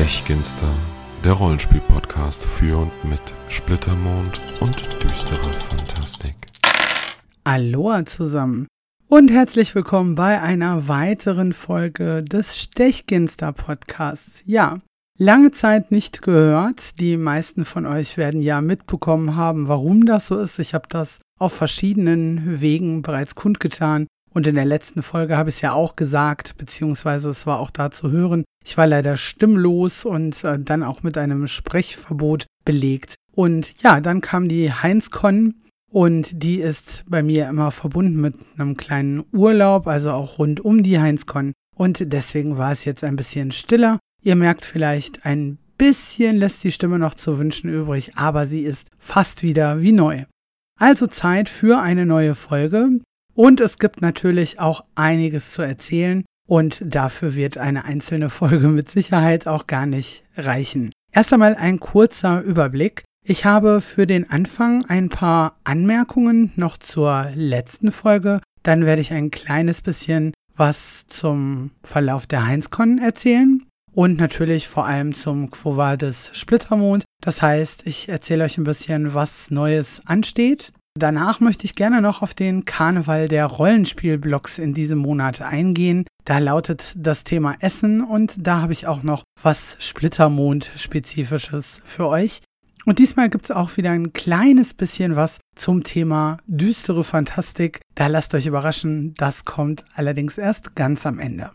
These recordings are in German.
Stechginster, der Rollenspiel-Podcast für und mit Splittermond und düsterer Fantastik. Aloha zusammen und herzlich willkommen bei einer weiteren Folge des Stechginster Podcasts. Ja, lange Zeit nicht gehört. Die meisten von euch werden ja mitbekommen haben, warum das so ist. Ich habe das auf verschiedenen Wegen bereits kundgetan. Und in der letzten Folge habe ich es ja auch gesagt, beziehungsweise es war auch da zu hören. Ich war leider stimmlos und äh, dann auch mit einem Sprechverbot belegt. Und ja, dann kam die HeinzCon und die ist bei mir immer verbunden mit einem kleinen Urlaub, also auch rund um die HeinzCon. Und deswegen war es jetzt ein bisschen stiller. Ihr merkt vielleicht, ein bisschen lässt die Stimme noch zu wünschen übrig, aber sie ist fast wieder wie neu. Also Zeit für eine neue Folge. Und es gibt natürlich auch einiges zu erzählen und dafür wird eine einzelne Folge mit Sicherheit auch gar nicht reichen. Erst einmal ein kurzer Überblick. Ich habe für den Anfang ein paar Anmerkungen noch zur letzten Folge. Dann werde ich ein kleines bisschen was zum Verlauf der HeinzCon erzählen und natürlich vor allem zum Quo Vadis Splittermond. Das heißt, ich erzähle euch ein bisschen, was Neues ansteht. Danach möchte ich gerne noch auf den Karneval der Rollenspielblocks in diesem Monat eingehen. Da lautet das Thema Essen und da habe ich auch noch was Splittermond-spezifisches für euch. Und diesmal gibt es auch wieder ein kleines bisschen was zum Thema düstere Fantastik. Da lasst euch überraschen, das kommt allerdings erst ganz am Ende.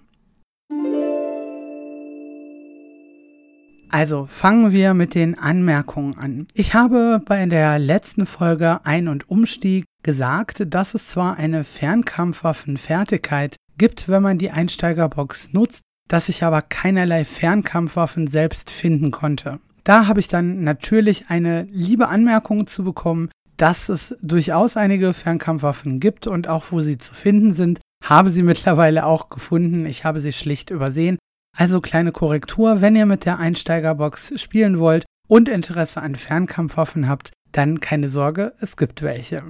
Also fangen wir mit den Anmerkungen an. Ich habe bei der letzten Folge Ein- und Umstieg gesagt, dass es zwar eine Fernkampfwaffenfertigkeit gibt, wenn man die Einsteigerbox nutzt, dass ich aber keinerlei Fernkampfwaffen selbst finden konnte. Da habe ich dann natürlich eine liebe Anmerkung zu bekommen, dass es durchaus einige Fernkampfwaffen gibt und auch wo sie zu finden sind, habe sie mittlerweile auch gefunden. Ich habe sie schlicht übersehen. Also kleine Korrektur, wenn ihr mit der Einsteigerbox spielen wollt und Interesse an Fernkampfwaffen habt, dann keine Sorge, es gibt welche.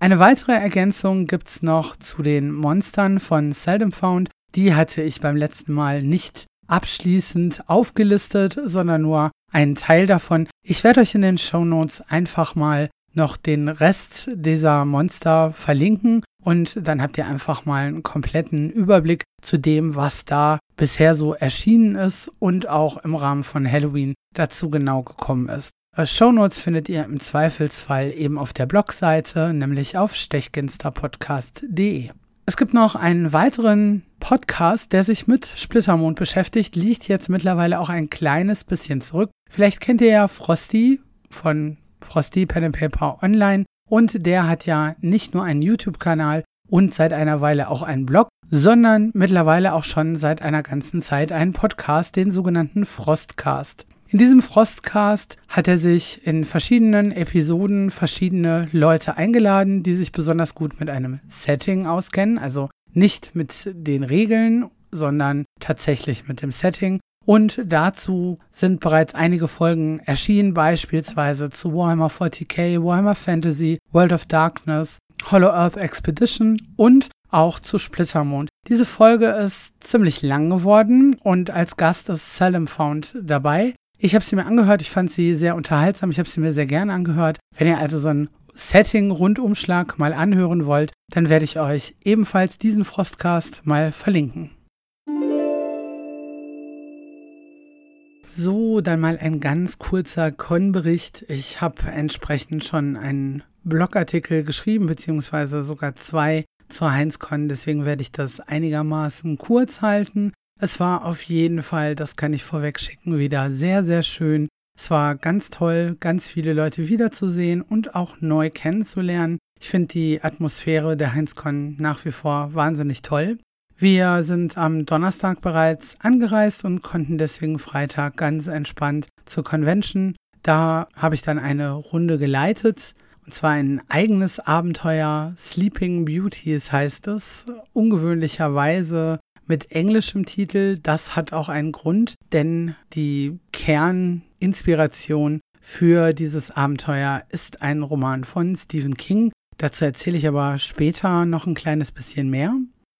Eine weitere Ergänzung gibt es noch zu den Monstern von Seldom Found. Die hatte ich beim letzten Mal nicht abschließend aufgelistet, sondern nur einen Teil davon. Ich werde euch in den Show Notes einfach mal noch den Rest dieser Monster verlinken und dann habt ihr einfach mal einen kompletten Überblick zu dem, was da bisher so erschienen ist und auch im Rahmen von Halloween dazu genau gekommen ist. Äh, Shownotes findet ihr im Zweifelsfall eben auf der Blogseite, nämlich auf stechginsterpodcast.de. Es gibt noch einen weiteren Podcast, der sich mit Splittermond beschäftigt, liegt jetzt mittlerweile auch ein kleines bisschen zurück. Vielleicht kennt ihr ja Frosty von Frosty Pen and Paper Online und der hat ja nicht nur einen YouTube-Kanal und seit einer Weile auch einen Blog, sondern mittlerweile auch schon seit einer ganzen Zeit einen Podcast, den sogenannten Frostcast. In diesem Frostcast hat er sich in verschiedenen Episoden verschiedene Leute eingeladen, die sich besonders gut mit einem Setting auskennen, also nicht mit den Regeln, sondern tatsächlich mit dem Setting und dazu sind bereits einige Folgen erschienen, beispielsweise zu Warhammer 40k, Warhammer Fantasy, World of Darkness, Hollow Earth Expedition und auch zu Splittermond. Diese Folge ist ziemlich lang geworden und als Gast ist Salem Found dabei. Ich habe sie mir angehört, ich fand sie sehr unterhaltsam, ich habe sie mir sehr gerne angehört. Wenn ihr also so ein Setting-Rundumschlag mal anhören wollt, dann werde ich euch ebenfalls diesen Frostcast mal verlinken. So, dann mal ein ganz kurzer Con-Bericht. Ich habe entsprechend schon einen Blogartikel geschrieben, beziehungsweise sogar zwei zur HeinzCon. Deswegen werde ich das einigermaßen kurz halten. Es war auf jeden Fall, das kann ich vorweg schicken, wieder sehr, sehr schön. Es war ganz toll, ganz viele Leute wiederzusehen und auch neu kennenzulernen. Ich finde die Atmosphäre der HeinzCon nach wie vor wahnsinnig toll. Wir sind am Donnerstag bereits angereist und konnten deswegen Freitag ganz entspannt zur Convention. Da habe ich dann eine Runde geleitet. Und zwar ein eigenes Abenteuer, Sleeping Beauties heißt es. Ungewöhnlicherweise mit englischem Titel. Das hat auch einen Grund, denn die Kerninspiration für dieses Abenteuer ist ein Roman von Stephen King. Dazu erzähle ich aber später noch ein kleines bisschen mehr.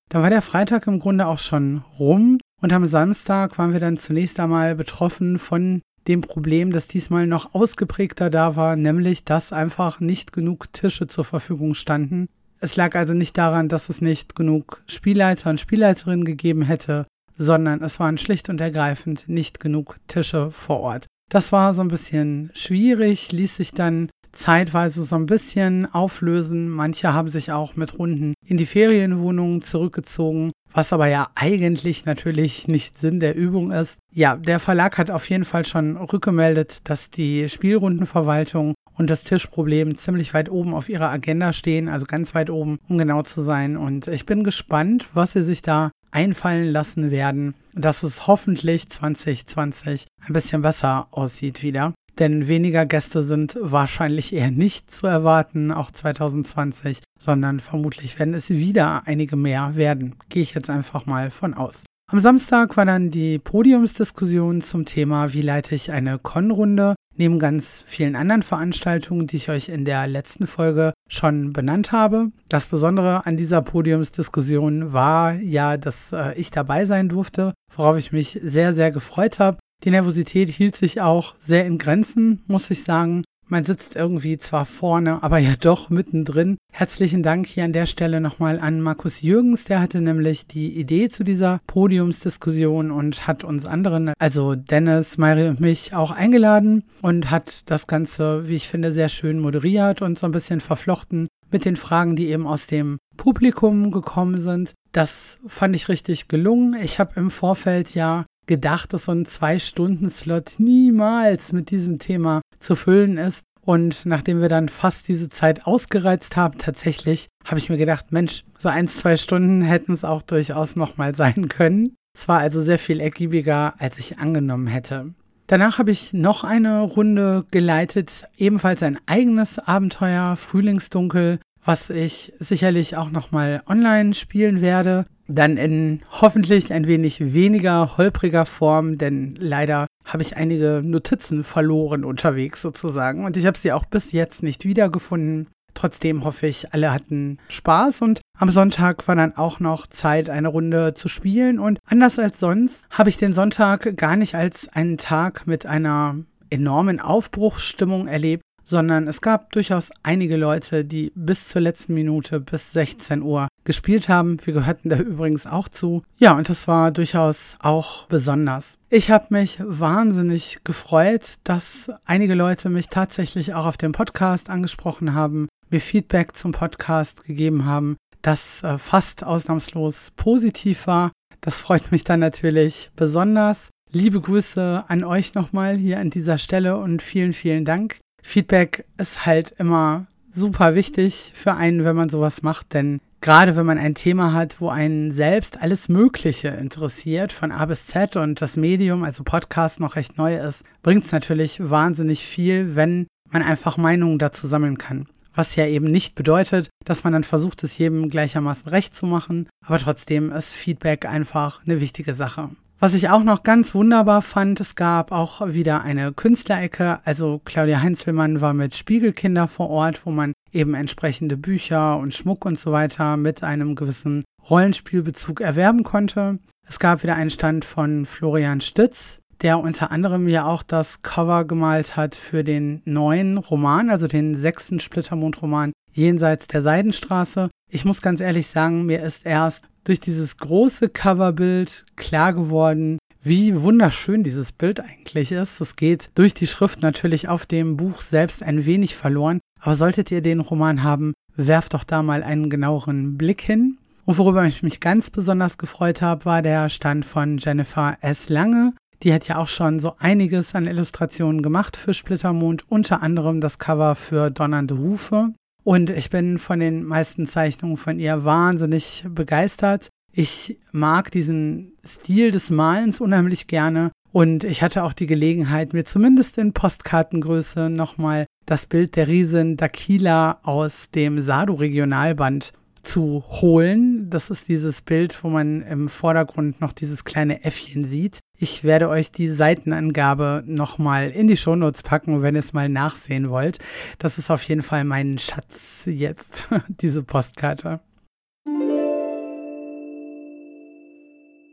Da war der Freitag im Grunde auch schon rum Und am Samstag waren wir dann zunächst einmal betroffen von dem Problem, das diesmal noch ausgeprägter da war, nämlich dass einfach nicht genug Tische zur Verfügung standen. Es lag also nicht daran, dass es nicht genug Spielleiter und Spielleiterinnen gegeben hätte, sondern es waren schlicht und ergreifend nicht genug Tische vor Ort. Das war so ein bisschen schwierig, ließ sich dann zeitweise so ein bisschen auflösen. Manche haben sich auch mit Runden in die Ferienwohnungen zurückgezogen, was aber ja eigentlich natürlich nicht Sinn der Übung ist. Ja, der Verlag hat auf jeden Fall schon rückgemeldet, dass die Spielrundenverwaltung und das Tischproblem ziemlich weit oben auf ihrer Agenda stehen, also ganz weit oben, um genau zu sein. Und ich bin gespannt, was sie sich da einfallen lassen werden, dass es hoffentlich 2020 ein bisschen besser aussieht wieder. Denn weniger Gäste sind wahrscheinlich eher nicht zu erwarten, auch 2020, sondern vermutlich werden es wieder einige mehr werden. Gehe ich jetzt einfach mal von aus. Am Samstag war dann die Podiumsdiskussion zum Thema, wie leite ich eine Con-Runde, neben ganz vielen anderen Veranstaltungen, die ich euch in der letzten Folge schon benannt habe. Das Besondere an dieser Podiumsdiskussion war ja, dass äh, ich dabei sein durfte, worauf ich mich sehr, sehr gefreut habe. Die Nervosität hielt sich auch sehr in Grenzen, muss ich sagen. Man sitzt irgendwie zwar vorne, aber ja doch mittendrin. Herzlichen Dank hier an der Stelle nochmal an Markus Jürgens, der hatte nämlich die Idee zu dieser Podiumsdiskussion und hat uns anderen, also Dennis, Mari und mich, auch eingeladen und hat das Ganze, wie ich finde, sehr schön moderiert und so ein bisschen verflochten mit den Fragen, die eben aus dem Publikum gekommen sind. Das fand ich richtig gelungen. Ich habe im Vorfeld ja gedacht, dass so ein Zwei-Stunden-Slot niemals mit diesem Thema zu füllen ist. Und nachdem wir dann fast diese Zeit ausgereizt haben, tatsächlich, habe ich mir gedacht, Mensch, so ein, zwei Stunden hätten es auch durchaus nochmal sein können. Es war also sehr viel ergiebiger, als ich angenommen hätte. Danach habe ich noch eine Runde geleitet, ebenfalls ein eigenes Abenteuer, Frühlingsdunkel, was ich sicherlich auch nochmal online spielen werde. Dann in hoffentlich ein wenig weniger holpriger Form, denn leider habe ich einige Notizen verloren unterwegs sozusagen und ich habe sie auch bis jetzt nicht wiedergefunden. Trotzdem hoffe ich, alle hatten Spaß und am Sonntag war dann auch noch Zeit, eine Runde zu spielen und anders als sonst habe ich den Sonntag gar nicht als einen Tag mit einer enormen Aufbruchsstimmung erlebt, sondern es gab durchaus einige Leute, die bis zur letzten Minute, bis 16 Uhr gespielt haben. Wir gehörten da übrigens auch zu. Ja, und das war durchaus auch besonders. Ich habe mich wahnsinnig gefreut, dass einige Leute mich tatsächlich auch auf dem Podcast angesprochen haben, mir Feedback zum Podcast gegeben haben, das äh, fast ausnahmslos positiv war. Das freut mich dann natürlich besonders. Liebe Grüße an euch nochmal hier an dieser Stelle und vielen, vielen Dank. Feedback ist halt immer super wichtig für einen, wenn man sowas macht, denn gerade wenn man ein Thema hat, wo einen selbst alles Mögliche interessiert, von A bis Z und das Medium, also Podcast, noch recht neu ist, bringt es natürlich wahnsinnig viel, wenn man einfach Meinungen dazu sammeln kann. Was ja eben nicht bedeutet, dass man dann versucht, es jedem gleichermaßen recht zu machen, aber trotzdem ist Feedback einfach eine wichtige Sache. Was ich auch noch ganz wunderbar fand, es gab auch wieder eine Künstlerecke. Also Claudia Heinzelmann war mit Spiegelkinder vor Ort, wo man eben entsprechende Bücher und Schmuck und so weiter mit einem gewissen Rollenspielbezug erwerben konnte. Es gab wieder einen Stand von Florian Stütz, der unter anderem ja auch das Cover gemalt hat für den neuen Roman, also den sechsten Splittermond-Roman Jenseits der Seidenstraße. Ich muss ganz ehrlich sagen, mir ist erst durch dieses große Coverbild klar geworden, wie wunderschön dieses Bild eigentlich ist. Es geht durch die Schrift natürlich auf dem Buch selbst ein wenig verloren. Aber solltet ihr den Roman haben, werft doch da mal einen genaueren Blick hin. Und worüber ich mich ganz besonders gefreut habe, war der Stand von Jennifer S. Lange. Die hat ja auch schon so einiges an Illustrationen gemacht für Splittermond, unter anderem das Cover für Donnernde Hufe. Und ich bin von den meisten Zeichnungen von ihr wahnsinnig begeistert. Ich mag diesen Stil des Malens unheimlich gerne. Und ich hatte auch die Gelegenheit, mir zumindest in Postkartengröße nochmal das Bild der Riesin Dakila aus dem Sado-Regionalband zu holen. Das ist dieses Bild, wo man im Vordergrund noch dieses kleine Äffchen sieht. Ich werde euch die Seitenangabe nochmal in die Shownotes packen, wenn ihr es mal nachsehen wollt. Das ist auf jeden Fall mein Schatz jetzt, diese Postkarte.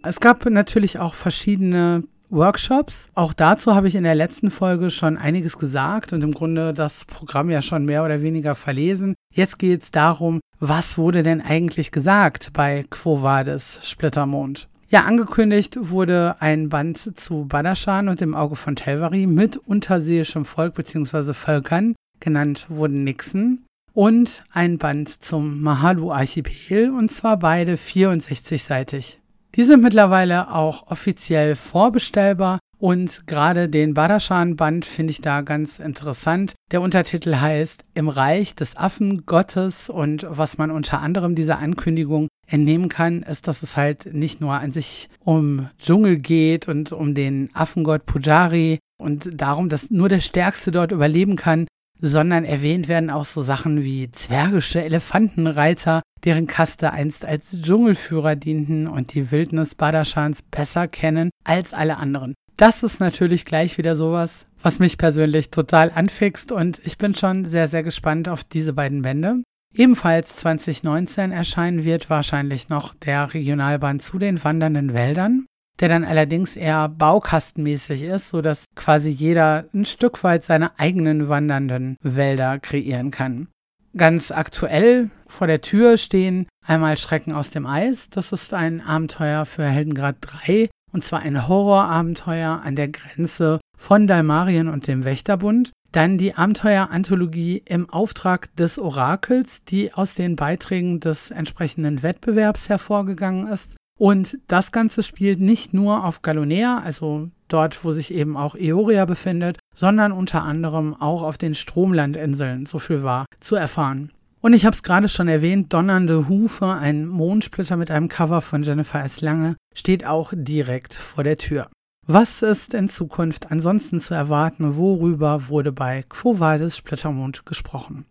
Es gab natürlich auch verschiedene Workshops. Auch dazu habe ich in der letzten Folge schon einiges gesagt und im Grunde das Programm ja schon mehr oder weniger verlesen. Jetzt geht es darum, was wurde denn eigentlich gesagt bei Quo Vadis Splittermond? Ja, angekündigt wurde ein Band zu Badashan und dem Auge von Telvari mit unterseeischem Volk bzw. Völkern, genannt wurden Nixon, und ein Band zum Mahalu-Archipel, und zwar beide 64-seitig. Die sind mittlerweile auch offiziell vorbestellbar und gerade den Badashan-Band finde ich da ganz interessant. Der Untertitel heißt Im Reich des Affengottes und was man unter anderem dieser Ankündigung entnehmen kann, ist, dass es halt nicht nur an sich um Dschungel geht und um den Affengott Pujari und darum, dass nur der Stärkste dort überleben kann, sondern erwähnt werden auch so Sachen wie zwergische Elefantenreiter, deren Kaste einst als Dschungelführer dienten und die Wildnis Badashans besser kennen als alle anderen. Das ist natürlich gleich wieder sowas, was mich persönlich total anfixt und ich bin schon sehr, sehr gespannt auf diese beiden Bände. Ebenfalls 2019 erscheinen wird wahrscheinlich noch der Regionalband zu den wandernden Wäldern der dann allerdings eher baukastenmäßig ist, sodass quasi jeder ein Stück weit seine eigenen wandernden Wälder kreieren kann. Ganz aktuell vor der Tür stehen einmal Schrecken aus dem Eis. Das ist ein Abenteuer für Heldengrad 3 und zwar ein Horrorabenteuer an der Grenze von Dalmarien und dem Wächterbund. Dann die Abenteuer-Anthologie im Auftrag des Orakels, die aus den Beiträgen des entsprechenden Wettbewerbs hervorgegangen ist. Und das Ganze spielt nicht nur auf Galonea, also dort, wo sich eben auch Eoria befindet, sondern unter anderem auch auf den Stromlandinseln, so viel war zu erfahren. Und ich habe es gerade schon erwähnt, Donnernde Hufe, ein Mondsplitter mit einem Cover von Jennifer S. Lange, steht auch direkt vor der Tür. Was ist in Zukunft ansonsten zu erwarten? Worüber wurde bei Quo Vadis Splittermond gesprochen?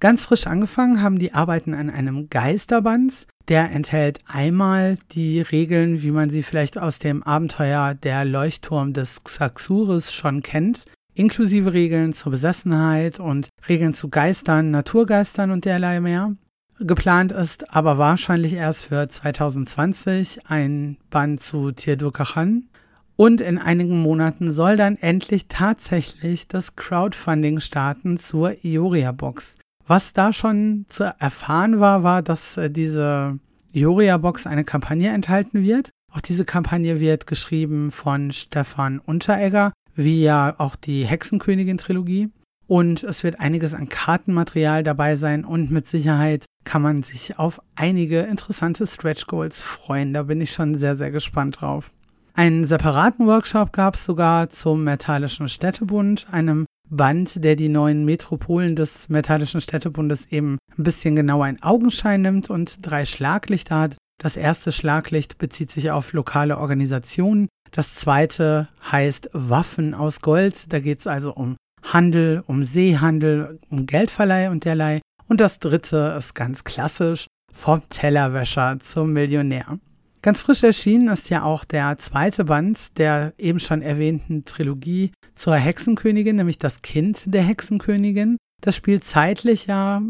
Ganz frisch angefangen haben die Arbeiten an einem Geisterband. Der enthält einmal die Regeln, wie man sie vielleicht aus dem Abenteuer Der Leuchtturm des Xaxuris schon kennt, inklusive Regeln zur Besessenheit und Regeln zu Geistern, Naturgeistern und derlei mehr. Geplant ist aber wahrscheinlich erst für 2020 ein Band zu Tirdurkachan. Und in einigen Monaten soll dann endlich tatsächlich das Crowdfunding starten zur Ioria-Box. Was da schon zu erfahren war, war, dass äh, diese Ioria-Box eine Kampagne enthalten wird. Auch diese Kampagne wird geschrieben von Stefan Unteregger, wie ja auch die Hexenkönigin-Trilogie. Und es wird einiges an Kartenmaterial dabei sein und mit Sicherheit kann man sich auf einige interessante Stretch Goals freuen. Da bin ich schon sehr, sehr gespannt drauf. Einen separaten Workshop gab es sogar zum Metallischen Städtebund, einem Band, der die neuen Metropolen des Metallischen Städtebundes eben ein bisschen genauer in Augenschein nimmt und drei Schlaglichter hat. Das erste Schlaglicht bezieht sich auf lokale Organisationen. Das zweite heißt Waffen aus Gold. Da geht es also um Handel, um Seehandel, um Geldverleih und derlei. Und das dritte ist ganz klassisch vom Tellerwäscher zum Millionär. Ganz frisch erschienen ist ja auch der zweite Band der eben schon erwähnten Trilogie zur Hexenkönigin, nämlich das Kind der Hexenkönigin. Das spielt zeitlich ja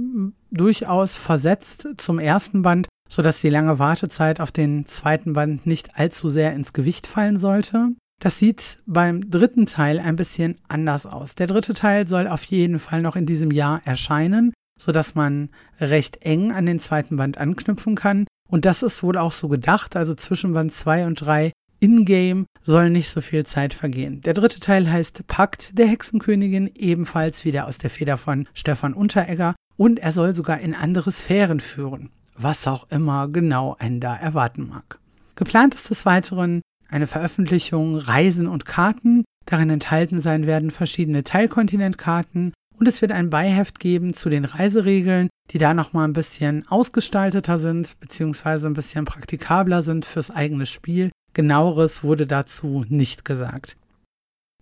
durchaus versetzt zum ersten Band, sodass die lange Wartezeit auf den zweiten Band nicht allzu sehr ins Gewicht fallen sollte. Das sieht beim dritten Teil ein bisschen anders aus. Der dritte Teil soll auf jeden Fall noch in diesem Jahr erscheinen, sodass man recht eng an den zweiten Band anknüpfen kann. Und das ist wohl auch so gedacht, also zwischen Band 2 und 3 in-game soll nicht so viel Zeit vergehen. Der dritte Teil heißt Pakt der Hexenkönigin, ebenfalls wieder aus der Feder von Stefan Unteregger und er soll sogar in andere Sphären führen, was auch immer genau einen da erwarten mag. Geplant ist des Weiteren eine Veröffentlichung Reisen und Karten. Darin enthalten sein werden verschiedene Teilkontinentkarten und es wird ein Beiheft geben zu den Reiseregeln, die da nochmal ein bisschen ausgestalteter sind, beziehungsweise ein bisschen praktikabler sind fürs eigene Spiel. Genaueres wurde dazu nicht gesagt.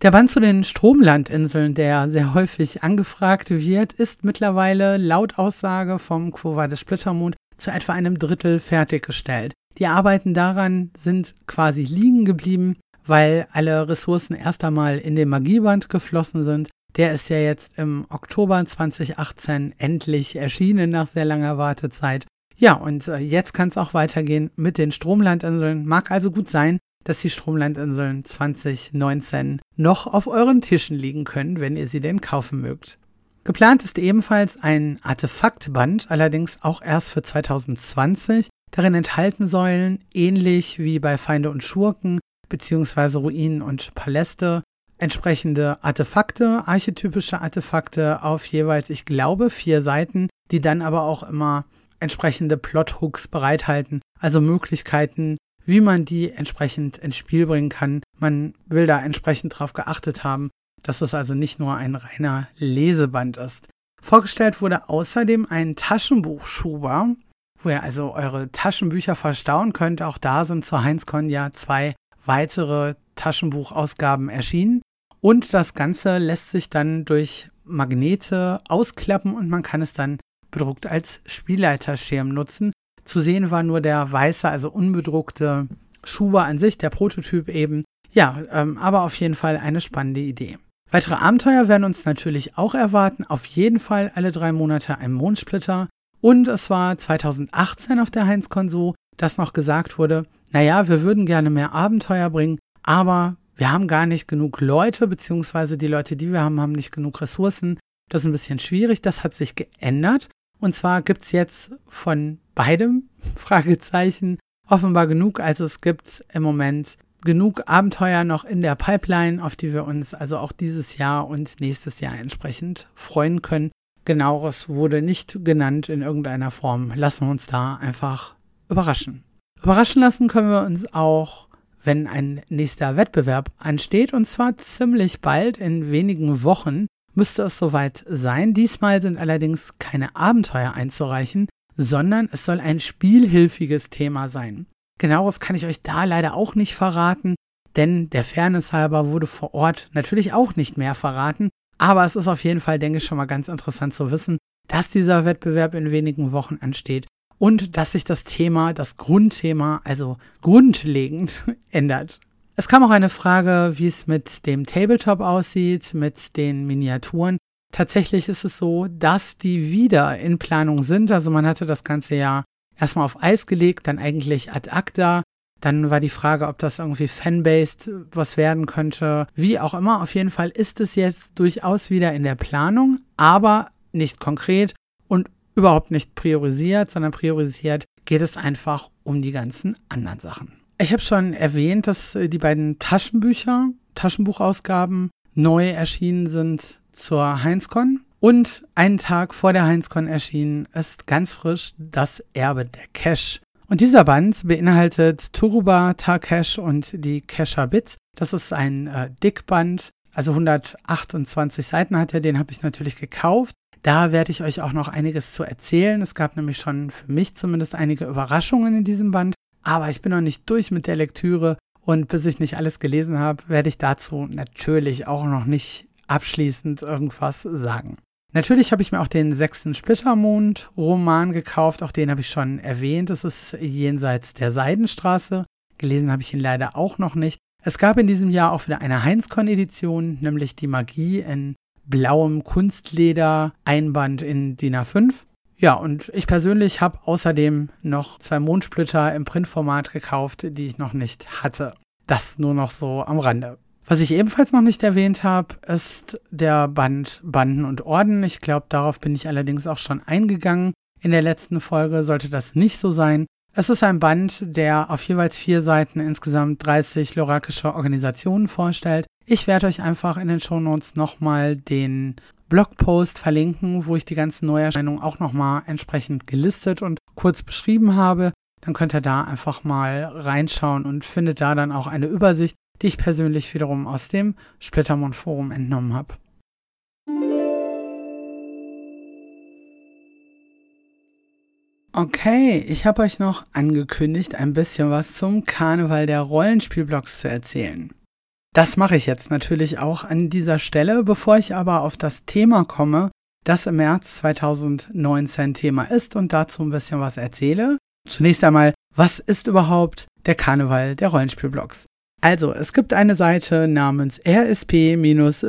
Der Band zu den Stromlandinseln, der sehr häufig angefragt wird, ist mittlerweile laut Aussage vom Quo des Splittermond zu etwa einem Drittel fertiggestellt. Die Arbeiten daran sind quasi liegen geblieben, weil alle Ressourcen erst einmal in den Magieband geflossen sind der ist ja jetzt im Oktober 2018 endlich erschienen nach sehr langer Wartezeit. Ja, und äh, jetzt kann es auch weitergehen mit den Stromlandinseln. Mag also gut sein, dass die Stromlandinseln 2019 noch auf euren Tischen liegen können, wenn ihr sie denn kaufen mögt. Geplant ist ebenfalls ein Artefaktband, allerdings auch erst für 2020. Darin enthalten sollen, ähnlich wie bei Feinde und Schurken bzw. Ruinen und Paläste, entsprechende Artefakte, archetypische Artefakte auf jeweils, ich glaube, vier Seiten, die dann aber auch immer entsprechende Plothooks bereithalten, also Möglichkeiten, wie man die entsprechend ins Spiel bringen kann. Man will da entsprechend darauf geachtet haben, dass es also nicht nur ein reiner Leseband ist. Vorgestellt wurde außerdem ein Taschenbuchschuber, wo ihr also eure Taschenbücher verstauen könnt. Auch da sind zur HeinzCon ja zwei weitere Taschenbuchausgaben erschienen. Und das Ganze lässt sich dann durch Magnete ausklappen und man kann es dann bedruckt als Spielleiterschirm nutzen. Zu sehen war nur der weiße, also unbedruckte Schuber an sich, der Prototyp eben. Ja, ähm, aber auf jeden Fall eine spannende Idee. Weitere Abenteuer werden uns natürlich auch erwarten. Auf jeden Fall alle drei Monate ein Mondsplitter. Und es war 2018 auf der Heinz-Con so, dass noch gesagt wurde, naja, wir würden gerne mehr Abenteuer bringen, aber wir haben gar nicht genug Leute, beziehungsweise die Leute, die wir haben, haben nicht genug Ressourcen. Das ist ein bisschen schwierig. Das hat sich geändert. Und zwar gibt es jetzt von beidem Fragezeichen offenbar genug. Also es gibt im Moment genug Abenteuer noch in der Pipeline, auf die wir uns also auch dieses Jahr und nächstes Jahr entsprechend freuen können. Genaueres wurde nicht genannt in irgendeiner Form. Lassen wir uns da einfach überraschen. Überraschen lassen können wir uns auch, wenn ein nächster Wettbewerb ansteht, und zwar ziemlich bald, in wenigen Wochen müsste es soweit sein. Diesmal sind allerdings keine Abenteuer einzureichen, sondern es soll ein spielhilfiges Thema sein. Genaueres kann ich euch da leider auch nicht verraten, denn der Fairness halber wurde vor Ort natürlich auch nicht mehr verraten. Aber es ist auf jeden Fall, denke ich, schon mal ganz interessant zu wissen, dass dieser Wettbewerb in wenigen Wochen ansteht und dass sich das Thema, das Grundthema, also grundlegend ändert. Es kam auch eine Frage, wie es mit dem Tabletop aussieht, mit den Miniaturen. Tatsächlich ist es so, dass die wieder in Planung sind. Also man hatte das ganze Jahr erstmal auf Eis gelegt, dann eigentlich ad acta. Dann war die Frage, ob das irgendwie fanbased was werden könnte. Wie auch immer, auf jeden Fall ist es jetzt durchaus wieder in der Planung, aber nicht konkret und überhaupt nicht priorisiert, sondern priorisiert geht es einfach um die ganzen anderen Sachen. Ich habe schon erwähnt, dass äh, die beiden Taschenbücher, Taschenbuchausgaben neu erschienen sind zur HeinzCon. Und einen Tag vor der HeinzCon erschienen ist ganz frisch das Erbe der Cash. Und dieser Band beinhaltet Turuba, Tarkesh und die Kesha Bit. Das ist ein äh, Dickband, also 128 Seiten hat er, den habe ich natürlich gekauft. Da werde ich euch auch noch einiges zu erzählen. Es gab nämlich schon für mich zumindest einige Überraschungen in diesem Band. Aber ich bin noch nicht durch mit der Lektüre und bis ich nicht alles gelesen habe, werde ich dazu natürlich auch noch nicht abschließend irgendwas sagen. Natürlich habe ich mir auch den sechsten Splittermond-Roman gekauft. Auch den habe ich schon erwähnt. Es ist jenseits der Seidenstraße. Gelesen habe ich ihn leider auch noch nicht. Es gab in diesem Jahr auch wieder eine Heinzcon-Edition, nämlich die Magie in blauem Kunstleder-Einband in DIN A5. Ja, und ich persönlich habe außerdem noch zwei Mondsplitter im Printformat gekauft, die ich noch nicht hatte. Das nur noch so am Rande. Was ich ebenfalls noch nicht erwähnt habe, ist der Band Banden und Orden. Ich glaube, darauf bin ich allerdings auch schon eingegangen. In der letzten Folge sollte das nicht so sein. Es ist ein Band, der auf jeweils vier Seiten insgesamt 30 lorakische Organisationen vorstellt. Ich werde euch einfach in den Shownotes nochmal den Blogpost verlinken, wo ich die ganzen Neuerscheinungen auch nochmal entsprechend gelistet und kurz beschrieben habe. Dann könnt ihr da einfach mal reinschauen und findet da dann auch eine Übersicht, die ich persönlich wiederum aus dem Splittermond Forum entnommen habe. Okay, ich habe euch noch angekündigt, ein bisschen was zum Karneval der Rollenspielblogs zu erzählen. Das mache ich jetzt natürlich auch an dieser Stelle, bevor ich aber auf das Thema komme, das im März 2019 Thema ist und dazu ein bisschen was erzähle. Zunächst einmal, was ist überhaupt der Karneval der Rollenspielblogs? Also, es gibt eine Seite namens rsp-blogs.de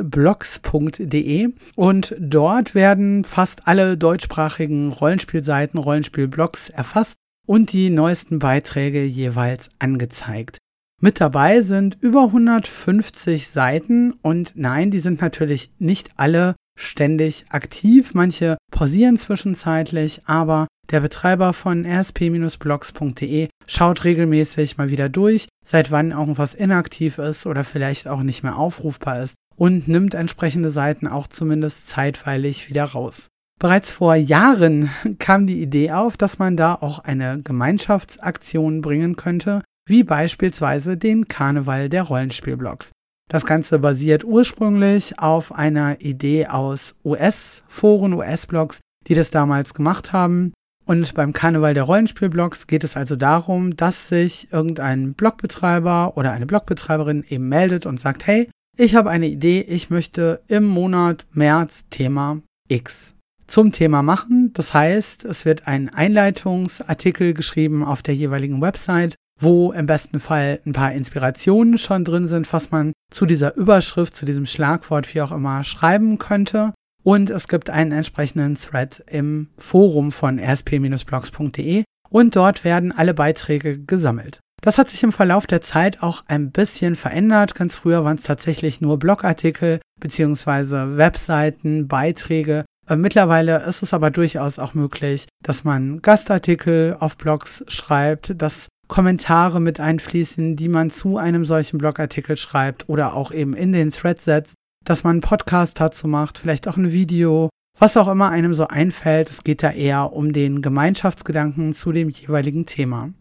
und dort werden fast alle deutschsprachigen Rollenspielseiten, Rollenspielblogs erfasst und die neuesten Beiträge jeweils angezeigt. Mit dabei sind über 150 Seiten und nein, die sind natürlich nicht alle ständig aktiv. Manche pausieren zwischenzeitlich, aber der Betreiber von rsp-blogs.de schaut regelmäßig mal wieder durch, seit wann irgendwas inaktiv ist oder vielleicht auch nicht mehr aufrufbar ist und nimmt entsprechende Seiten auch zumindest zeitweilig wieder raus. Bereits vor Jahren kam die Idee auf, dass man da auch eine Gemeinschaftsaktion bringen könnte, wie beispielsweise den Karneval der Rollenspielblogs. Das Ganze basiert ursprünglich auf einer Idee aus US-Foren, US-Blogs, die das damals gemacht haben. Und beim Karneval der Rollenspielblogs geht es also darum, dass sich irgendein Blogbetreiber oder eine Blogbetreiberin eben meldet und sagt, hey, ich habe eine Idee, ich möchte im Monat März Thema X zum Thema machen. Das heißt, es wird ein Einleitungsartikel geschrieben auf der jeweiligen Website, wo im besten Fall ein paar Inspirationen schon drin sind, was man zu dieser Überschrift, zu diesem Schlagwort, wie auch immer, schreiben könnte. Und es gibt einen entsprechenden Thread im Forum von rsp-blogs.de und dort werden alle Beiträge gesammelt. Das hat sich im Verlauf der Zeit auch ein bisschen verändert. Ganz früher waren es tatsächlich nur Blogartikel bzw. Webseiten, Beiträge, äh, mittlerweile ist es aber durchaus auch möglich, dass man Gastartikel auf Blogs schreibt, dass Kommentare mit einfließen, die man zu einem solchen Blogartikel schreibt oder auch eben in den Thread setzt, dass man einen Podcast dazu macht, vielleicht auch ein Video, was auch immer einem so einfällt. Es geht da eher um den Gemeinschaftsgedanken zu dem jeweiligen Thema.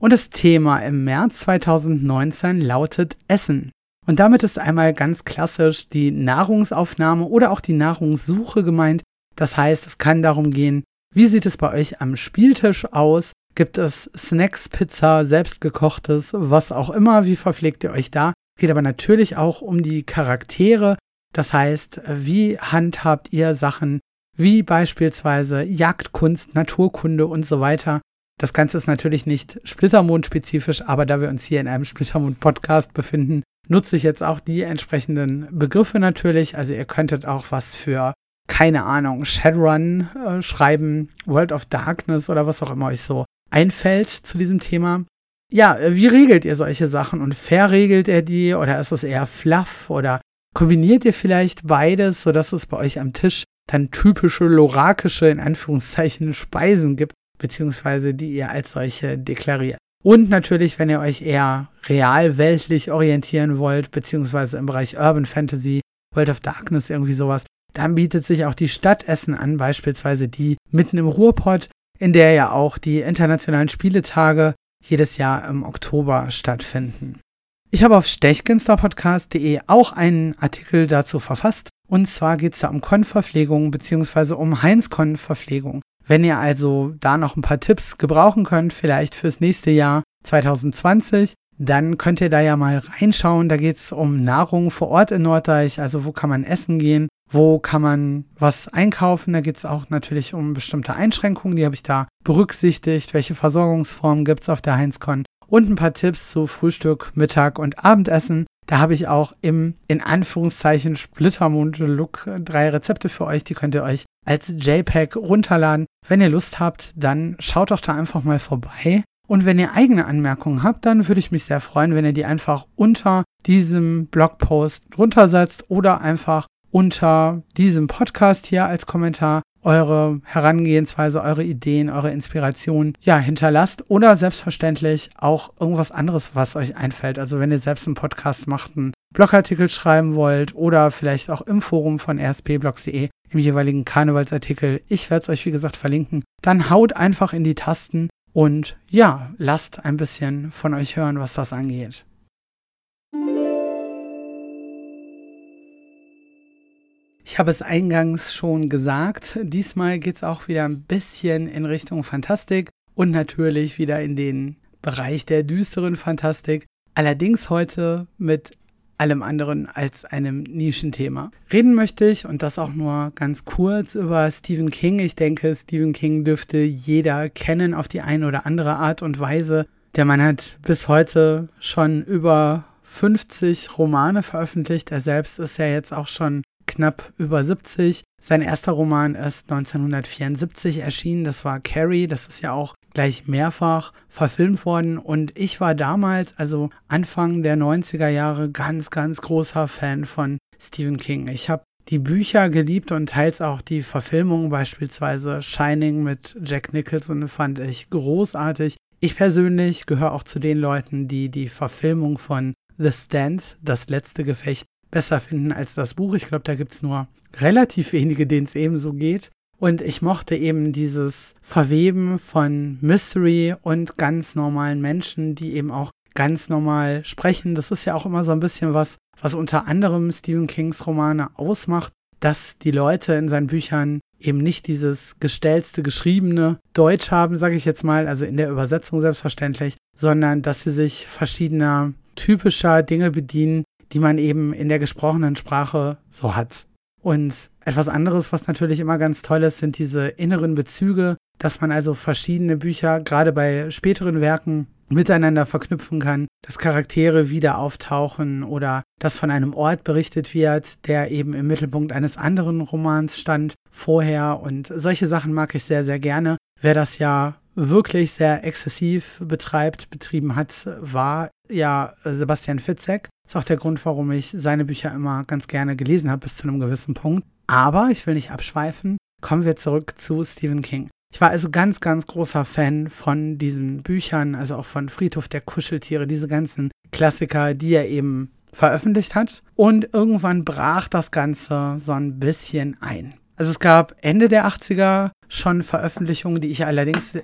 Und das Thema im März 2019 lautet Essen. Und damit ist einmal ganz klassisch die Nahrungsaufnahme oder auch die Nahrungssuche gemeint, das heißt, es kann darum gehen, wie sieht es bei euch am Spieltisch aus? Gibt es Snacks, Pizza, selbstgekochtes, was auch immer? Wie verpflegt ihr euch da? Es geht aber natürlich auch um die Charaktere. Das heißt, wie handhabt ihr Sachen wie beispielsweise Jagdkunst, Naturkunde und so weiter? Das Ganze ist natürlich nicht Splittermond-spezifisch, aber da wir uns hier in einem Splittermond-Podcast befinden, nutze ich jetzt auch die entsprechenden Begriffe natürlich. Also ihr könntet auch was für keine Ahnung, Shadowrun äh, schreiben, World of Darkness oder was auch immer euch so einfällt zu diesem Thema. Ja, äh, wie regelt ihr solche Sachen und verregelt ihr die oder ist es eher fluff oder kombiniert ihr vielleicht beides, sodass es bei euch am Tisch dann typische lorakische, in Anführungszeichen, Speisen gibt, beziehungsweise die ihr als solche deklariert. Und natürlich, wenn ihr euch eher real weltlich orientieren wollt, beziehungsweise im Bereich Urban Fantasy, World of Darkness, irgendwie sowas, dann bietet sich auch die Stadt Essen an, beispielsweise die mitten im Ruhrpott, in der ja auch die internationalen Spieletage jedes Jahr im Oktober stattfinden. Ich habe auf stechginsterpodcast.de auch einen Artikel dazu verfasst. Und zwar geht es da um Konverpflegung bzw. um Heinz-Konverpflegung. Wenn ihr also da noch ein paar Tipps gebrauchen könnt, vielleicht fürs nächste Jahr 2020, dann könnt ihr da ja mal reinschauen. Da geht es um Nahrung vor Ort in Norddeich, also wo kann man essen gehen, wo kann man was einkaufen. Da geht es auch natürlich um bestimmte Einschränkungen, die habe ich da berücksichtigt. Welche Versorgungsformen gibt es auf der Heinzcon? Und ein paar Tipps zu Frühstück, Mittag und Abendessen. Da habe ich auch im, in Anführungszeichen, Splittermond-Look drei Rezepte für euch. Die könnt ihr euch als JPEG runterladen. Wenn ihr Lust habt, dann schaut doch da einfach mal vorbei. Und wenn ihr eigene Anmerkungen habt, dann würde ich mich sehr freuen, wenn ihr die einfach unter diesem Blogpost runtersetzt oder einfach unter diesem Podcast hier als Kommentar eure Herangehensweise, eure Ideen, eure Inspirationen ja hinterlasst oder selbstverständlich auch irgendwas anderes, was euch einfällt. Also wenn ihr selbst einen Podcast macht, einen Blogartikel schreiben wollt oder vielleicht auch im Forum von rspblogs.de im jeweiligen Karnevalsartikel, ich werde es euch wie gesagt verlinken, dann haut einfach in die Tasten und ja, lasst ein bisschen von euch hören, was das angeht. Ich habe es eingangs schon gesagt, diesmal geht es auch wieder ein bisschen in Richtung Fantastik und natürlich wieder in den Bereich der düsteren Fantastik. Allerdings heute mit allem anderen als einem Nischenthema. Reden möchte ich, und das auch nur ganz kurz, über Stephen King. Ich denke, Stephen King dürfte jeder kennen auf die eine oder andere Art und Weise. Der Mann hat bis heute schon über 50 Romane veröffentlicht. Er selbst ist ja jetzt auch schon knapp über 70. Sein erster Roman ist 1974 erschienen. Das war Carrie. Das ist ja auch gleich mehrfach verfilmt worden. Und ich war damals, also Anfang der 90er Jahre, ganz, ganz großer Fan von Stephen King. Ich habe die Bücher geliebt und teils auch die Verfilmung, beispielsweise Shining mit Jack Nicholson, fand ich großartig. Ich persönlich gehöre auch zu den Leuten, die die Verfilmung von The Stand, das letzte Gefecht, besser finden als das Buch. Ich glaube, da gibt es nur relativ wenige, denen es ebenso geht. Und ich mochte eben dieses Verweben von Mystery und ganz normalen Menschen, die eben auch ganz normal sprechen. Das ist ja auch immer so ein bisschen was, was unter anderem Stephen Kings Romane ausmacht, dass die Leute in seinen Büchern eben nicht dieses gestellte, geschriebene Deutsch haben, sage ich jetzt mal, also in der Übersetzung selbstverständlich, sondern dass sie sich verschiedener typischer Dinge bedienen, die man eben in der gesprochenen Sprache so hat. Und etwas anderes, was natürlich immer ganz toll ist, sind diese inneren Bezüge, dass man also verschiedene Bücher, gerade bei späteren Werken, miteinander verknüpfen kann, dass Charaktere wieder auftauchen oder dass von einem Ort berichtet wird, der eben im Mittelpunkt eines anderen Romans stand vorher. Und solche Sachen mag ich sehr, sehr gerne. Wer das ja wirklich sehr exzessiv betreibt, betrieben hat, war ja Sebastian Fitzek. Ist auch der Grund, warum ich seine Bücher immer ganz gerne gelesen habe, bis zu einem gewissen Punkt. Aber ich will nicht abschweifen. Kommen wir zurück zu Stephen King. Ich war also ganz, ganz großer Fan von diesen Büchern, also auch von Friedhof der Kuscheltiere, diese ganzen Klassiker, die er eben veröffentlicht hat. Und irgendwann brach das Ganze so ein bisschen ein. Also es gab Ende der 80er schon Veröffentlichungen, die ich allerdings,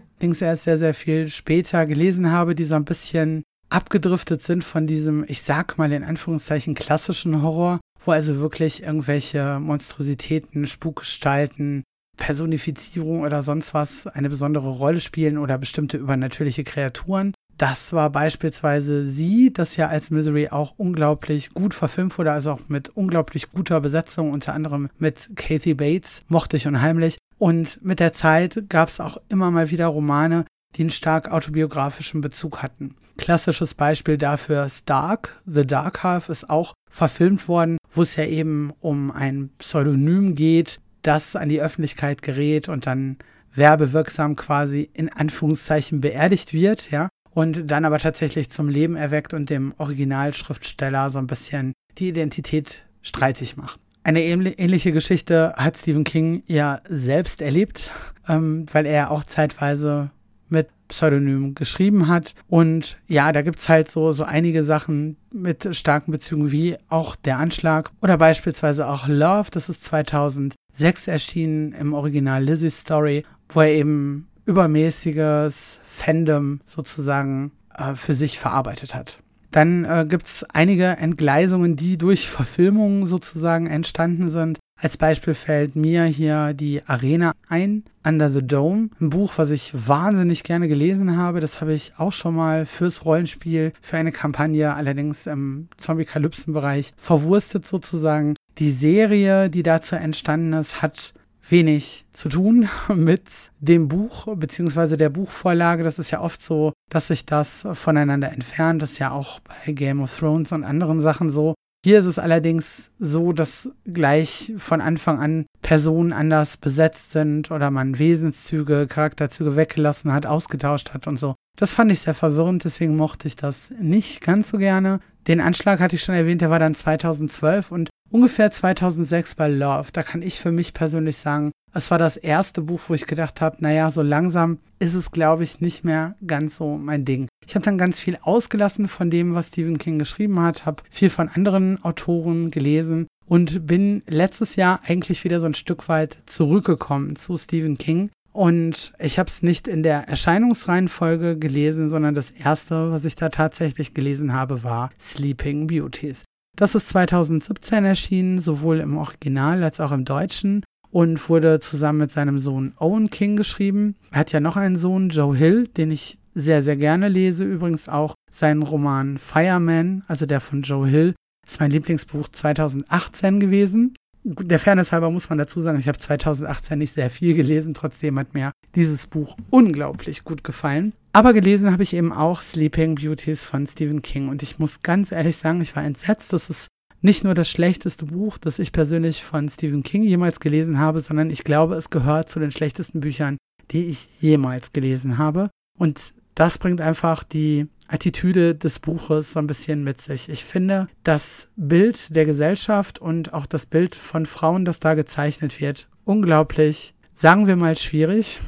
erst sehr, sehr viel später gelesen habe, die so ein bisschen abgedriftet sind von diesem, ich sag mal in Anführungszeichen, klassischen Horror, wo also wirklich irgendwelche Monstrositäten, Spukgestalten, Personifizierung oder sonst was eine besondere Rolle spielen oder bestimmte übernatürliche Kreaturen. Das war beispielsweise sie, das ja als Misery auch unglaublich gut verfilmt wurde, also auch mit unglaublich guter Besetzung, unter anderem mit Kathy Bates, mochte ich unheimlich. Und mit der Zeit gab es auch immer mal wieder Romane, die einen stark autobiografischen Bezug hatten. Klassisches Beispiel dafür ist Dark. The Dark Half ist auch verfilmt worden, wo es ja eben um ein Pseudonym geht, das an die Öffentlichkeit gerät und dann werbewirksam quasi in Anführungszeichen beerdigt wird, ja, und dann aber tatsächlich zum Leben erweckt und dem Originalschriftsteller so ein bisschen die Identität streitig macht. Eine ähnliche Geschichte hat Stephen King ja selbst erlebt, ähm, weil er auch zeitweise mit Pseudonym geschrieben hat. Und ja, da gibt es halt so, so einige Sachen mit starken Bezügen, wie auch der Anschlag oder beispielsweise auch Love. Das ist 2006 erschienen im Original Lizzie's Story, wo er eben übermäßiges Fandom sozusagen äh, für sich verarbeitet hat. Dann äh, gibt es einige Entgleisungen, die durch Verfilmungen sozusagen entstanden sind. Als Beispiel fällt mir hier die Arena ein, Under the Dome, ein Buch, was ich wahnsinnig gerne gelesen habe. Das habe ich auch schon mal fürs Rollenspiel, für eine Kampagne, allerdings im Zombie-Kalypsen-Bereich verwurstet sozusagen. Die Serie, die dazu entstanden ist, hat wenig zu tun mit dem Buch beziehungsweise der Buchvorlage. Das ist ja oft so, dass sich das voneinander entfernt. Das ist ja auch bei Game of Thrones und anderen Sachen so. Hier ist es allerdings so, dass gleich von Anfang an Personen anders besetzt sind oder man Wesenszüge, Charakterzüge weggelassen hat, ausgetauscht hat und so. Das fand ich sehr verwirrend, deswegen mochte ich das nicht ganz so gerne. Den Anschlag hatte ich schon erwähnt, der war dann 2012 und ungefähr 2006 bei Love. Da kann ich für mich persönlich sagen, es war das erste Buch, wo ich gedacht habe, naja, so langsam ist es, glaube ich, nicht mehr ganz so mein Ding. Ich habe dann ganz viel ausgelassen von dem, was Stephen King geschrieben hat, habe viel von anderen Autoren gelesen und bin letztes Jahr eigentlich wieder so ein Stück weit zurückgekommen zu Stephen King. Und ich habe es nicht in der Erscheinungsreihenfolge gelesen, sondern das erste, was ich da tatsächlich gelesen habe, war Sleeping Beauties. Das ist 2017 erschienen, sowohl im Original als auch im Deutschen und wurde zusammen mit seinem Sohn Owen King geschrieben. Er hat ja noch einen Sohn, Joe Hill, den ich sehr, sehr gerne lese. Übrigens auch seinen Roman Fireman, also der von Joe Hill, ist mein Lieblingsbuch 2018 gewesen. Der Fairness halber muss man dazu sagen, ich habe 2018 nicht sehr viel gelesen, trotzdem hat mir dieses Buch unglaublich gut gefallen. Aber gelesen habe ich eben auch Sleeping Beauties von Stephen King und ich muss ganz ehrlich sagen, ich war entsetzt, das ist nicht nur das schlechteste Buch, das ich persönlich von Stephen King jemals gelesen habe, sondern ich glaube, es gehört zu den schlechtesten Büchern, die ich jemals gelesen habe. Und das bringt einfach die Attitüde des Buches so ein bisschen mit sich. Ich finde, das Bild der Gesellschaft und auch das Bild von Frauen, das da gezeichnet wird, unglaublich, sagen wir mal, schwierig.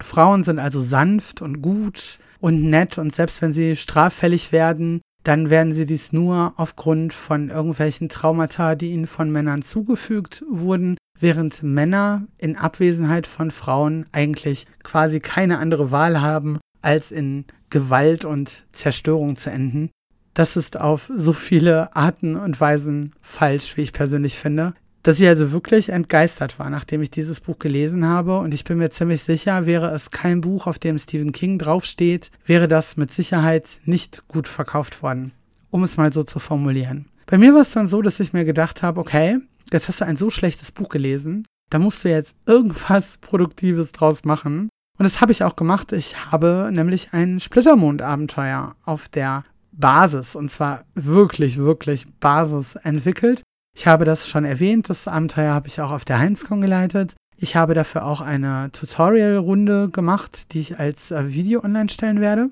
Frauen sind also sanft und gut und nett und selbst wenn sie straffällig werden, dann werden sie dies nur aufgrund von irgendwelchen Traumata, die ihnen von Männern zugefügt wurden, während Männer in Abwesenheit von Frauen eigentlich quasi keine andere Wahl haben, als in Gewalt und Zerstörung zu enden. Das ist auf so viele Arten und Weisen falsch, wie ich persönlich finde, dass ich also wirklich entgeistert war, nachdem ich dieses Buch gelesen habe. Und ich bin mir ziemlich sicher, wäre es kein Buch, auf dem Stephen King draufsteht, wäre das mit Sicherheit nicht gut verkauft worden, um es mal so zu formulieren. Bei mir war es dann so, dass ich mir gedacht habe, okay, jetzt hast du ein so schlechtes Buch gelesen, da musst du jetzt irgendwas Produktives draus machen. Und das habe ich auch gemacht. Ich habe nämlich ein Splittermond-Abenteuer auf der Basis, und zwar wirklich, wirklich Basis entwickelt. Ich habe das schon erwähnt, das Abenteuer habe ich auch auf der Heinzcon geleitet. Ich habe dafür auch eine Tutorial-Runde gemacht, die ich als äh, Video online stellen werde.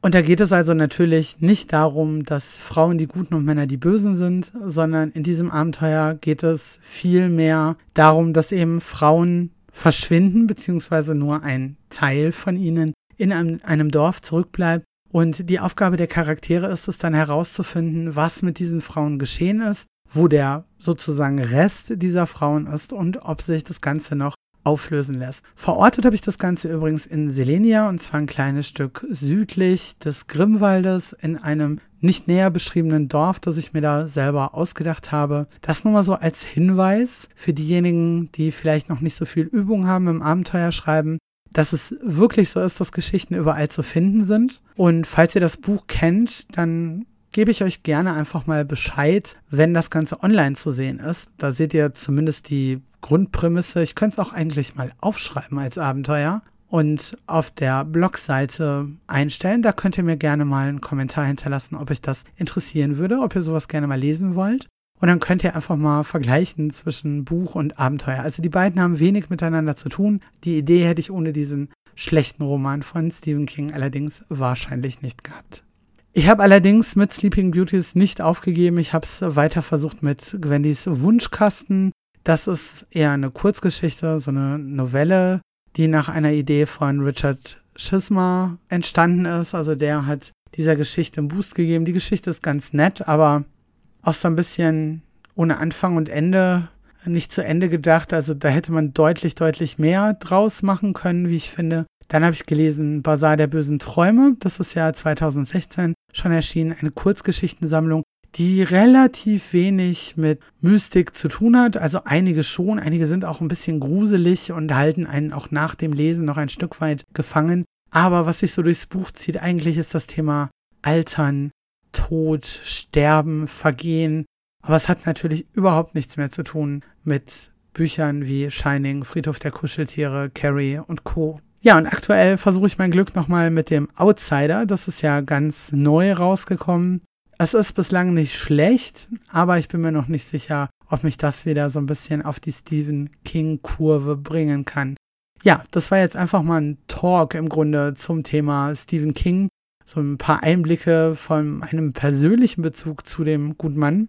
Und da geht es also natürlich nicht darum, dass Frauen die Guten und Männer die Bösen sind, sondern in diesem Abenteuer geht es vielmehr darum, dass eben Frauen verschwinden, beziehungsweise nur ein Teil von ihnen in einem, einem Dorf zurückbleibt. Und die Aufgabe der Charaktere ist es dann herauszufinden, was mit diesen Frauen geschehen ist, wo der sozusagen Rest dieser Frauen ist und ob sich das Ganze noch auflösen lässt. Verortet habe ich das Ganze übrigens in Selenia und zwar ein kleines Stück südlich des Grimmwaldes in einem nicht näher beschriebenen Dorf, das ich mir da selber ausgedacht habe. Das nur mal so als Hinweis für diejenigen, die vielleicht noch nicht so viel Übung haben im Abenteuerschreiben, dass es wirklich so ist, dass Geschichten überall zu finden sind. Und falls ihr das Buch kennt, dann gebe ich euch gerne einfach mal Bescheid, wenn das Ganze online zu sehen ist. Da seht ihr zumindest die Grundprämisse. Ich könnte es auch eigentlich mal aufschreiben als Abenteuer und auf der Blogseite einstellen. Da könnt ihr mir gerne mal einen Kommentar hinterlassen, ob euch das interessieren würde, ob ihr sowas gerne mal lesen wollt. Und dann könnt ihr einfach mal vergleichen zwischen Buch und Abenteuer. Also die beiden haben wenig miteinander zu tun. Die Idee hätte ich ohne diesen schlechten Roman von Stephen King allerdings wahrscheinlich nicht gehabt. Ich habe allerdings mit Sleeping Beauties nicht aufgegeben. Ich habe es weiter versucht mit Gwendys Wunschkasten. Das ist eher eine Kurzgeschichte, so eine Novelle, die nach einer Idee von Richard Schisma entstanden ist. Also der hat dieser Geschichte einen Boost gegeben. Die Geschichte ist ganz nett, aber auch so ein bisschen ohne Anfang und Ende nicht zu Ende gedacht. Also da hätte man deutlich, deutlich mehr draus machen können, wie ich finde. Dann habe ich gelesen Bazar der bösen Träume. Das ist ja 2016 schon erschienen. Eine Kurzgeschichtensammlung, die relativ wenig mit Mystik zu tun hat. Also einige schon, einige sind auch ein bisschen gruselig und halten einen auch nach dem Lesen noch ein Stück weit gefangen. Aber was sich so durchs Buch zieht, eigentlich ist das Thema Altern, Tod, Sterben, Vergehen. Aber es hat natürlich überhaupt nichts mehr zu tun mit Büchern wie Shining, Friedhof der Kuscheltiere, Carrie und Co. Ja, und aktuell versuche ich mein Glück nochmal mit dem Outsider. Das ist ja ganz neu rausgekommen. Es ist bislang nicht schlecht, aber ich bin mir noch nicht sicher, ob mich das wieder so ein bisschen auf die Stephen King-Kurve bringen kann. Ja, das war jetzt einfach mal ein Talk im Grunde zum Thema Stephen King. So ein paar Einblicke von einem persönlichen Bezug zu dem guten Mann.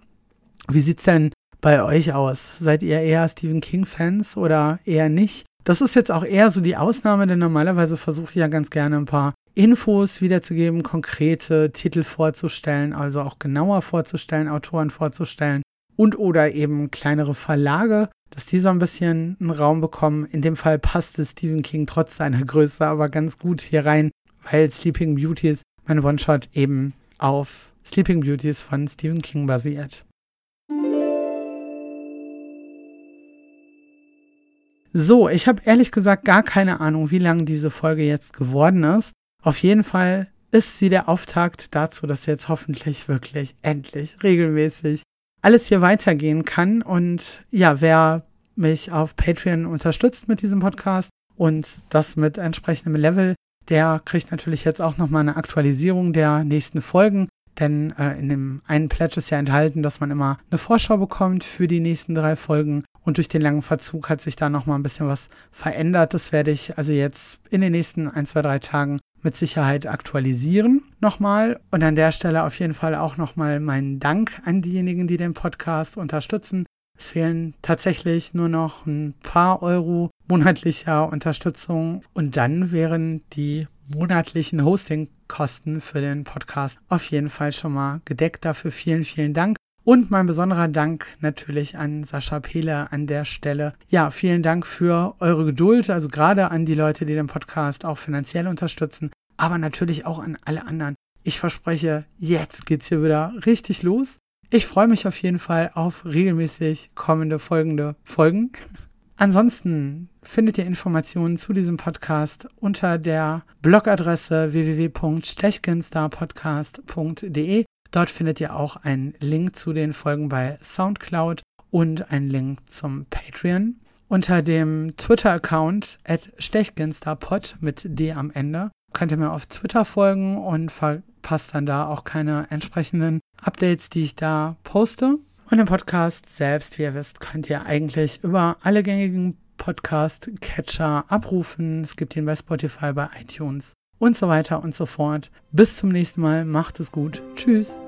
Wie sieht's denn bei euch aus? Seid ihr eher Stephen King-Fans oder eher nicht? Das ist jetzt auch eher so die Ausnahme, denn normalerweise versuche ich ja ganz gerne ein paar Infos wiederzugeben, konkrete Titel vorzustellen, also auch genauer vorzustellen, Autoren vorzustellen und oder eben kleinere Verlage, dass die so ein bisschen einen Raum bekommen. In dem Fall passte Stephen King trotz seiner Größe aber ganz gut hier rein, weil Sleeping Beauties, mein One-Shot eben auf Sleeping Beauties von Stephen King basiert. So, ich habe ehrlich gesagt gar keine Ahnung, wie lang diese Folge jetzt geworden ist. Auf jeden Fall ist sie der Auftakt dazu, dass jetzt hoffentlich wirklich endlich regelmäßig alles hier weitergehen kann. Und ja, wer mich auf Patreon unterstützt mit diesem Podcast und das mit entsprechendem Level, der kriegt natürlich jetzt auch nochmal eine Aktualisierung der nächsten Folgen. Denn äh, in dem einen Pledge ist ja enthalten, dass man immer eine Vorschau bekommt für die nächsten drei Folgen. Und durch den langen Verzug hat sich da nochmal ein bisschen was verändert. Das werde ich also jetzt in den nächsten ein, zwei, drei Tagen mit Sicherheit aktualisieren nochmal. Und an der Stelle auf jeden Fall auch nochmal meinen Dank an diejenigen, die den Podcast unterstützen. Es fehlen tatsächlich nur noch ein paar Euro monatlicher Unterstützung und dann wären die monatlichen Hostingkosten für den Podcast auf jeden Fall schon mal gedeckt. Dafür vielen, vielen Dank. Und mein besonderer Dank natürlich an Sascha Pehle an der Stelle. Ja, vielen Dank für eure Geduld, also gerade an die Leute, die den Podcast auch finanziell unterstützen, aber natürlich auch an alle anderen. Ich verspreche, jetzt geht's hier wieder richtig los. Ich freue mich auf jeden Fall auf regelmäßig kommende folgende Folgen. Ansonsten findet ihr Informationen zu diesem Podcast unter der Blogadresse www.stechgenstarpodcast.de. Dort findet ihr auch einen Link zu den Folgen bei SoundCloud und einen Link zum Patreon. Unter dem Twitter-Account at stechgenstarpod mit D am Ende könnt ihr mir auf Twitter folgen und verpasst dann da auch keine entsprechenden Updates, die ich da poste. Und den Podcast selbst, wie ihr wisst, könnt ihr eigentlich über alle gängigen Podcast-Catcher abrufen. Es gibt ihn bei Spotify, bei iTunes und so weiter und so fort. Bis zum nächsten Mal. Macht es gut. Tschüss.